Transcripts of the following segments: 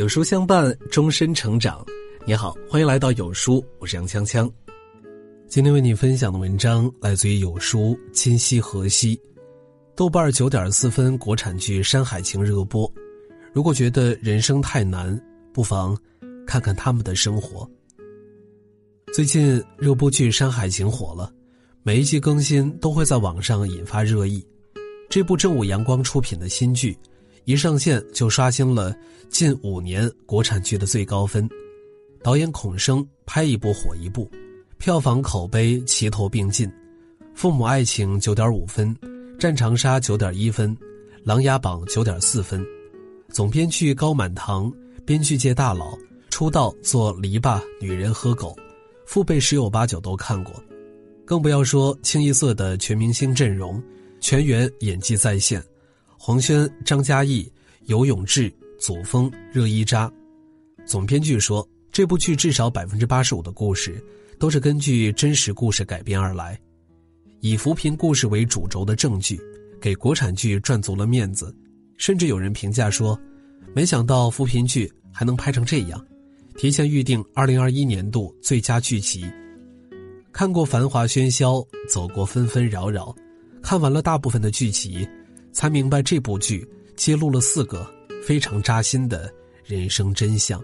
有书相伴，终身成长。你好，欢迎来到有书，我是杨锵锵。今天为你分享的文章来自于有书今夕何夕。豆瓣九点四分，国产剧《山海情》热播。如果觉得人生太难，不妨看看他们的生活。最近热播剧《山海情》火了，每一季更新都会在网上引发热议。这部正午阳光出品的新剧。一上线就刷新了近五年国产剧的最高分，导演孔笙拍一部火一部，票房口碑齐头并进，《父母爱情》九点五分，《战长沙》九点一分，《琅琊榜》九点四分，总编剧高满堂，编剧界大佬，出道做篱笆、女人和狗，父辈十有八九都看过，更不要说清一色的全明星阵容，全员演技在线。黄轩、张嘉译、游永志、祖峰、热依扎，总编剧说，这部剧至少百分之八十五的故事都是根据真实故事改编而来，以扶贫故事为主轴的正剧，给国产剧赚足了面子。甚至有人评价说，没想到扶贫剧还能拍成这样，提前预定二零二一年度最佳剧集。看过繁华喧嚣，走过纷纷扰扰，看完了大部分的剧集。才明白这部剧揭露了四个非常扎心的人生真相。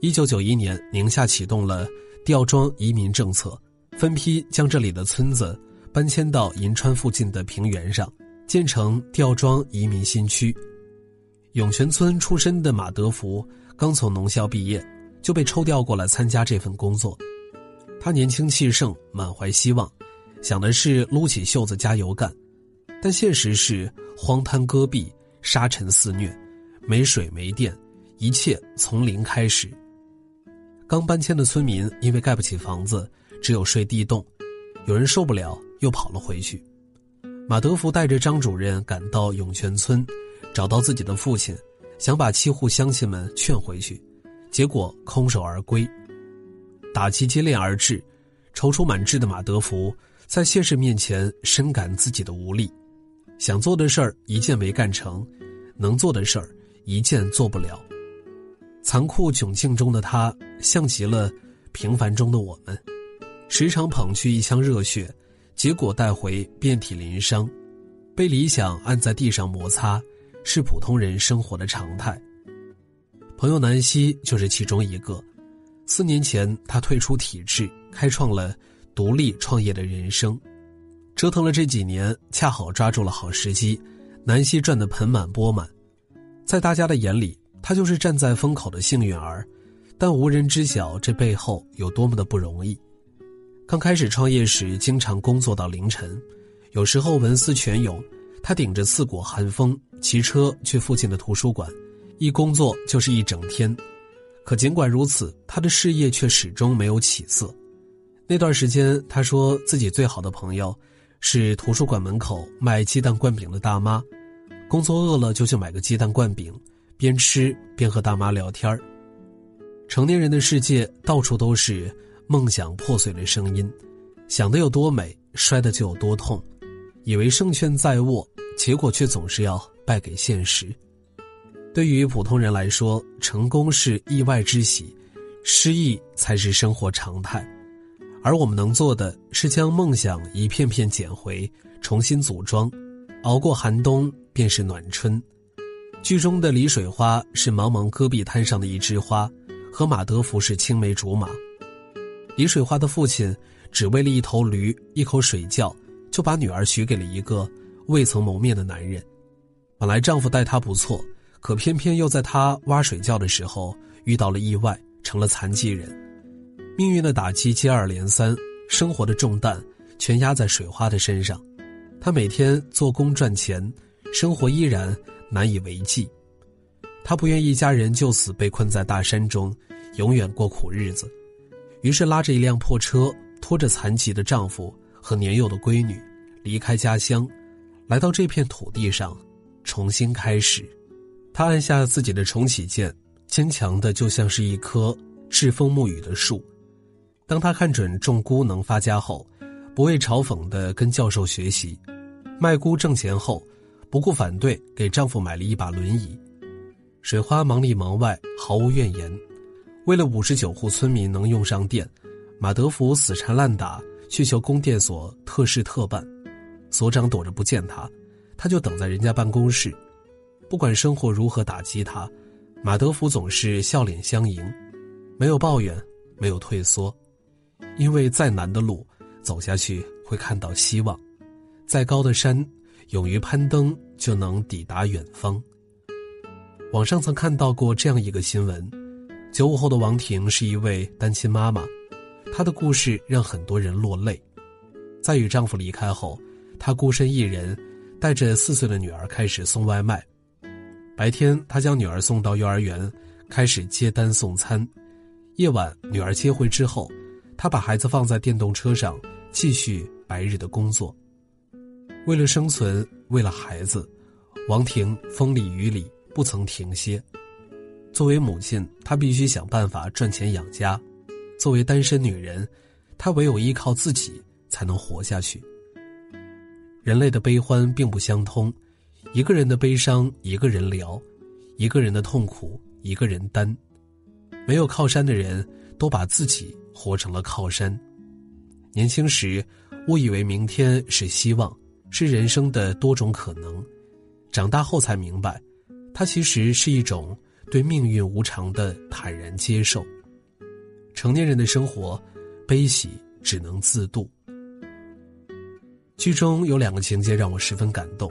一九九一年，宁夏启动了吊庄移民政策，分批将这里的村子搬迁到银川附近的平原上，建成吊庄移民新区。涌泉村出身的马德福刚从农校毕业，就被抽调过来参加这份工作。他年轻气盛，满怀希望，想的是撸起袖子加油干。但现实是荒滩戈壁、沙尘肆虐，没水没电，一切从零开始。刚搬迁的村民因为盖不起房子，只有睡地洞，有人受不了又跑了回去。马德福带着张主任赶到涌泉村，找到自己的父亲，想把七户乡亲们劝回去，结果空手而归。打击接连而至，踌躇满志的马德福在现实面前深感自己的无力。想做的事儿一件没干成，能做的事儿一件做不了。残酷窘境中的他，像极了平凡中的我们，时常捧去一腔热血，结果带回遍体鳞伤。被理想按在地上摩擦，是普通人生活的常态。朋友南希就是其中一个。四年前，他退出体制，开创了独立创业的人生。折腾了这几年，恰好抓住了好时机，南希赚得盆满钵满，在大家的眼里，他就是站在风口的幸运儿，但无人知晓这背后有多么的不容易。刚开始创业时，经常工作到凌晨，有时候文思泉涌，他顶着刺骨寒风，骑车去附近的图书馆，一工作就是一整天。可尽管如此，他的事业却始终没有起色。那段时间，他说自己最好的朋友。是图书馆门口卖鸡蛋灌饼的大妈，工作饿了就去买个鸡蛋灌饼，边吃边和大妈聊天成年人的世界到处都是梦想破碎的声音，想的有多美，摔的就有多痛，以为胜券在握，结果却总是要败给现实。对于普通人来说，成功是意外之喜，失意才是生活常态。而我们能做的是将梦想一片片捡回，重新组装，熬过寒冬便是暖春。剧中的李水花是茫茫戈壁滩上的一枝花，和马德福是青梅竹马。李水花的父亲只为了一头驴、一口水窖，就把女儿许给了一个未曾谋面的男人。本来丈夫待她不错，可偏偏又在她挖水窖的时候遇到了意外，成了残疾人。命运的打击接二连三，生活的重担全压在水花的身上。他每天做工赚钱，生活依然难以为继。他不愿一家人就此被困在大山中，永远过苦日子。于是拉着一辆破车，拖着残疾的丈夫和年幼的闺女，离开家乡，来到这片土地上，重新开始。他按下自己的重启键，坚强的就像是一棵栉风沐雨的树。当他看准种菇能发家后，不畏嘲讽地跟教授学习；卖菇挣钱后，不顾反对给丈夫买了一把轮椅。水花忙里忙外，毫无怨言。为了五十九户村民能用上电，马德福死缠烂打，去求供电所特事特办。所长躲着不见他，他就等在人家办公室。不管生活如何打击他，马德福总是笑脸相迎，没有抱怨，没有退缩。因为再难的路，走下去会看到希望；再高的山，勇于攀登就能抵达远方。网上曾看到过这样一个新闻：九五后的王婷是一位单亲妈妈，她的故事让很多人落泪。在与丈夫离开后，她孤身一人，带着四岁的女儿开始送外卖。白天，她将女儿送到幼儿园，开始接单送餐；夜晚，女儿接回之后，他把孩子放在电动车上，继续白日的工作。为了生存，为了孩子，王婷风里雨里。不曾停歇。作为母亲，她必须想办法赚钱养家；作为单身女人，她唯有依靠自己才能活下去。人类的悲欢并不相通，一个人的悲伤一个人聊，一个人的痛苦一个人担。没有靠山的人，都把自己活成了靠山。年轻时，误以为明天是希望，是人生的多种可能；长大后才明白。它其实是一种对命运无常的坦然接受。成年人的生活，悲喜只能自度。剧中有两个情节让我十分感动：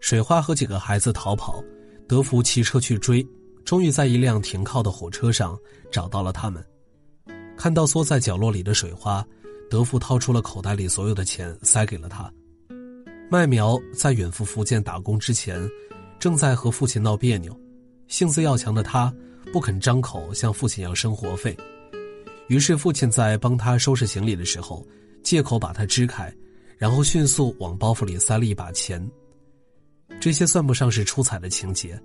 水花和几个孩子逃跑，德福骑车去追，终于在一辆停靠的火车上找到了他们。看到缩在角落里的水花，德福掏出了口袋里所有的钱塞给了他。麦苗在远赴福建打工之前。正在和父亲闹别扭，性子要强的他不肯张口向父亲要生活费，于是父亲在帮他收拾行李的时候，借口把他支开，然后迅速往包袱里塞了一把钱。这些算不上是出彩的情节，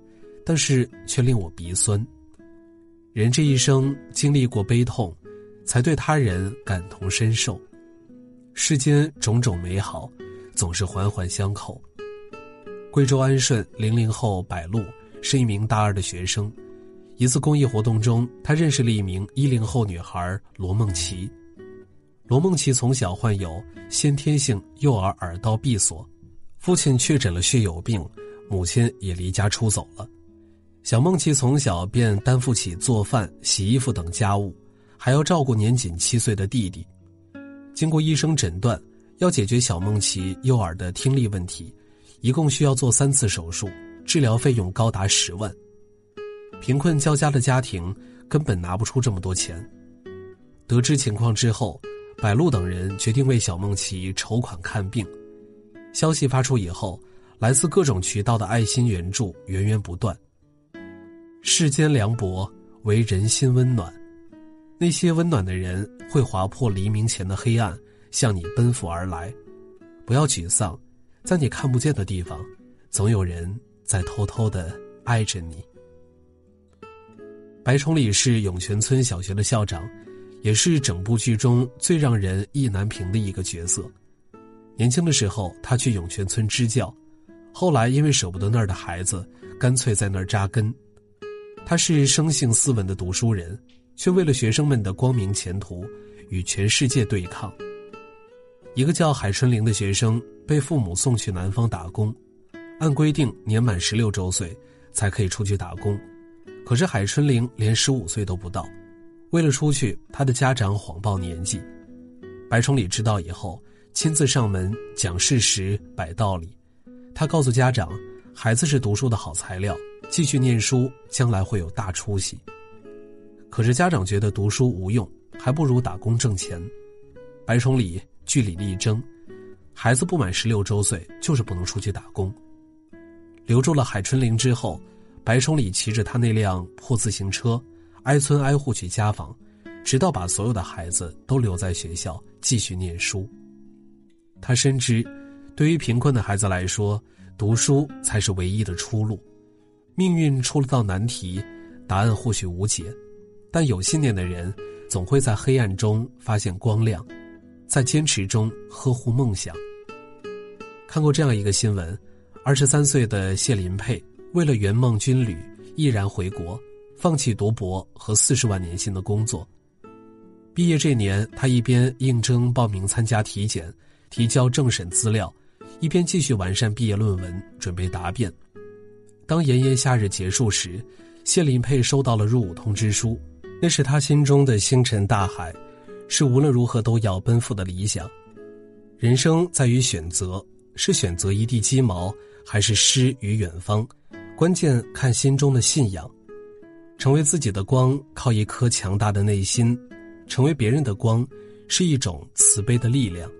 但是却令我鼻酸。人这一生经历过悲痛，才对他人感同身受。世间种种美好，总是环环相扣。贵州安顺零零后柏露是一名大二的学生。一次公益活动中，他认识了一名一零后女孩罗梦琪。罗梦琪从小患有先天性右耳耳道闭锁，父亲确诊了血友病，母亲也离家出走了。小梦琪从小便担负起做饭、洗衣服等家务，还要照顾年仅七岁的弟弟。经过医生诊断，要解决小梦琪右耳的听力问题。一共需要做三次手术，治疗费用高达十万。贫困交加的家庭根本拿不出这么多钱。得知情况之后，柏路等人决定为小梦琪筹款看病。消息发出以后，来自各种渠道的爱心援助源源不断。世间凉薄，唯人心温暖。那些温暖的人会划破黎明前的黑暗，向你奔赴而来。不要沮丧。在你看不见的地方，总有人在偷偷的爱着你。白崇礼是涌泉村小学的校长，也是整部剧中最让人意难平的一个角色。年轻的时候，他去涌泉村支教，后来因为舍不得那儿的孩子，干脆在那儿扎根。他是生性斯文的读书人，却为了学生们的光明前途，与全世界对抗。一个叫海春玲的学生被父母送去南方打工，按规定年满十六周岁才可以出去打工，可是海春玲连十五岁都不到。为了出去，他的家长谎报年纪。白崇礼知道以后，亲自上门讲事实、摆道理。他告诉家长，孩子是读书的好材料，继续念书将来会有大出息。可是家长觉得读书无用，还不如打工挣钱。白崇礼。据理力争，孩子不满十六周岁就是不能出去打工。留住了海春玲之后，白崇礼骑着他那辆破自行车，挨村挨户去家访，直到把所有的孩子都留在学校继续念书。他深知，对于贫困的孩子来说，读书才是唯一的出路。命运出了道难题，答案或许无解，但有信念的人总会在黑暗中发现光亮。在坚持中呵护梦想。看过这样一个新闻：二十三岁的谢林佩为了圆梦军旅，毅然回国，放弃读博和四十万年薪的工作。毕业这年，他一边应征报名参加体检，提交政审资料，一边继续完善毕业论文，准备答辩。当炎炎夏日结束时，谢林佩收到了入伍通知书，那是他心中的星辰大海，是无论如何都要奔赴的理想。人生在于选择，是选择一地鸡毛，还是诗与远方？关键看心中的信仰。成为自己的光，靠一颗强大的内心；成为别人的光，是一种慈悲的力量。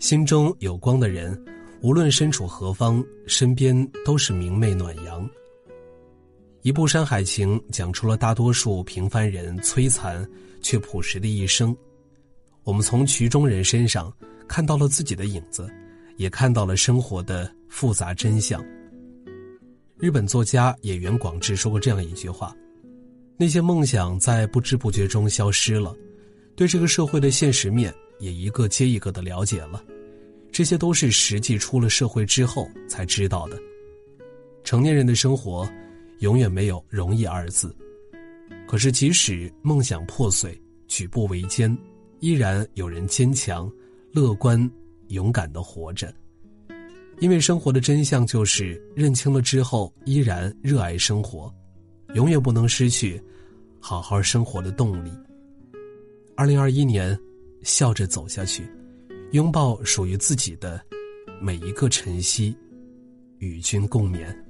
心中有光的人，无论身处何方，身边都是明媚暖阳。一部《山海情》讲出了大多数平凡人摧残却朴实的一生。我们从曲中人身上。看到了自己的影子，也看到了生活的复杂真相。日本作家野原广志说过这样一句话：“那些梦想在不知不觉中消失了，对这个社会的现实面也一个接一个的了解了，这些都是实际出了社会之后才知道的。成年人的生活，永远没有容易二字。可是即使梦想破碎，举步维艰，依然有人坚强。”乐观、勇敢的活着，因为生活的真相就是认清了之后依然热爱生活，永远不能失去好好生活的动力。二零二一年，笑着走下去，拥抱属于自己的每一个晨曦，与君共勉。